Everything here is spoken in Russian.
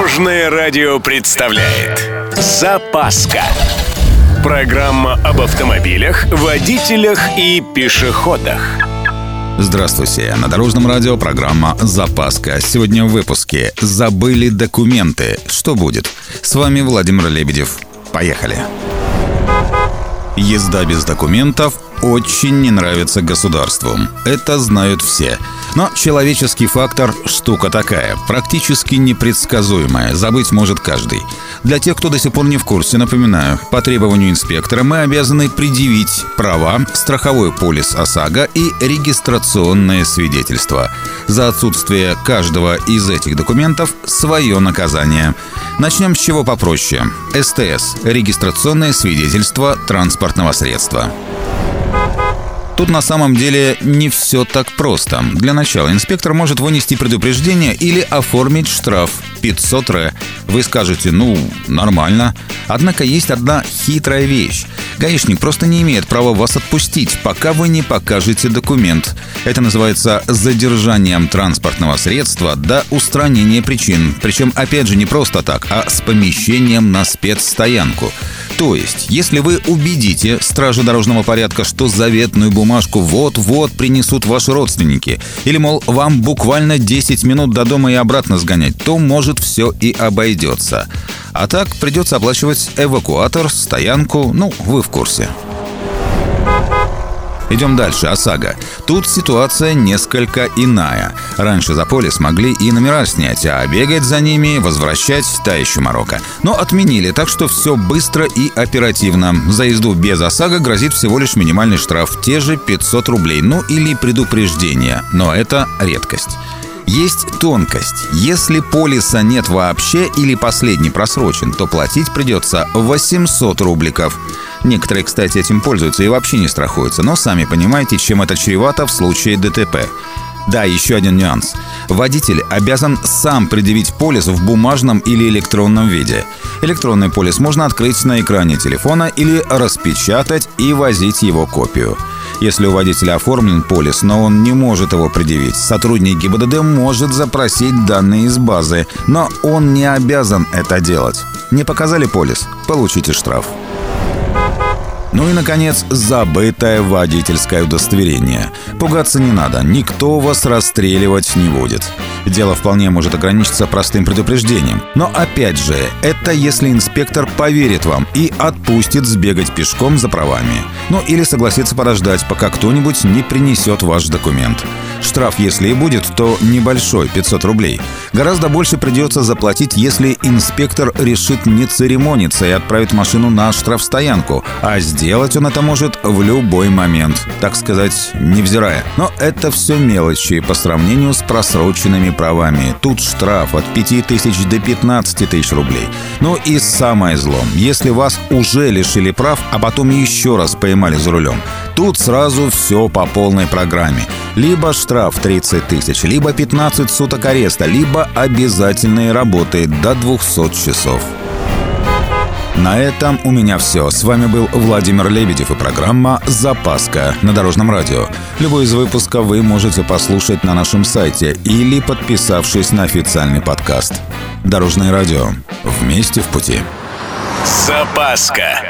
Дорожное радио представляет Запаска Программа об автомобилях, водителях и пешеходах Здравствуйте. На Дорожном радио программа «Запаска». Сегодня в выпуске «Забыли документы». Что будет? С вами Владимир Лебедев. Поехали. Езда без документов очень не нравится государству. Это знают все. Но человеческий фактор – штука такая, практически непредсказуемая, забыть может каждый. Для тех, кто до сих пор не в курсе, напоминаю, по требованию инспектора мы обязаны предъявить права, страховой полис ОСАГО и регистрационное свидетельство. За отсутствие каждого из этих документов свое наказание. Начнем с чего попроще. СТС – регистрационное свидетельство транспортного средства. Тут на самом деле не все так просто. Для начала инспектор может вынести предупреждение или оформить штраф 500 ре. Вы скажете, ну, нормально. Однако есть одна хитрая вещь. Гаишник просто не имеет права вас отпустить, пока вы не покажете документ. Это называется задержанием транспортного средства до устранения причин. Причем, опять же, не просто так, а с помещением на спецстоянку. То есть, если вы убедите стражу дорожного порядка, что заветную бумажку вот-вот принесут ваши родственники, или, мол, вам буквально 10 минут до дома и обратно сгонять, то, может, все и обойдется. А так придется оплачивать эвакуатор, стоянку, ну, вы в курсе. Идем дальше, ОСАГО. Тут ситуация несколько иная. Раньше за полис могли и номера снять, а бегать за ними, возвращать та еще Марокко. Но отменили, так что все быстро и оперативно. За езду без ОСАГО грозит всего лишь минимальный штраф, те же 500 рублей, ну или предупреждение. Но это редкость. Есть тонкость. Если полиса нет вообще или последний просрочен, то платить придется 800 рубликов. Некоторые, кстати, этим пользуются и вообще не страхуются, но сами понимаете, чем это чревато в случае ДТП. Да, еще один нюанс. Водитель обязан сам предъявить полис в бумажном или электронном виде. Электронный полис можно открыть на экране телефона или распечатать и возить его копию. Если у водителя оформлен полис, но он не может его предъявить, сотрудник ГИБДД может запросить данные из базы, но он не обязан это делать. Не показали полис? Получите штраф. Ну и, наконец, забытое водительское удостоверение. Пугаться не надо, никто вас расстреливать не будет. Дело вполне может ограничиться простым предупреждением. Но опять же, это если инспектор поверит вам и отпустит сбегать пешком за правами. Ну или согласится подождать, пока кто-нибудь не принесет ваш документ. Штраф, если и будет, то небольшой, 500 рублей. Гораздо больше придется заплатить, если инспектор решит не церемониться и отправит машину на штрафстоянку. А сделать он это может в любой момент, так сказать, невзирая. Но это все мелочи по сравнению с просроченными правами. Тут штраф от 5 тысяч до 15 тысяч рублей. Ну и самое зло, если вас уже лишили прав, а потом еще раз поймали за рулем, тут сразу все по полной программе. Либо штраф 30 тысяч, либо 15 суток ареста, либо обязательные работы до 200 часов. На этом у меня все. С вами был Владимир Лебедев и программа «Запаска» на Дорожном радио. Любой из выпусков вы можете послушать на нашем сайте или подписавшись на официальный подкаст. Дорожное радио. Вместе в пути. Запаска.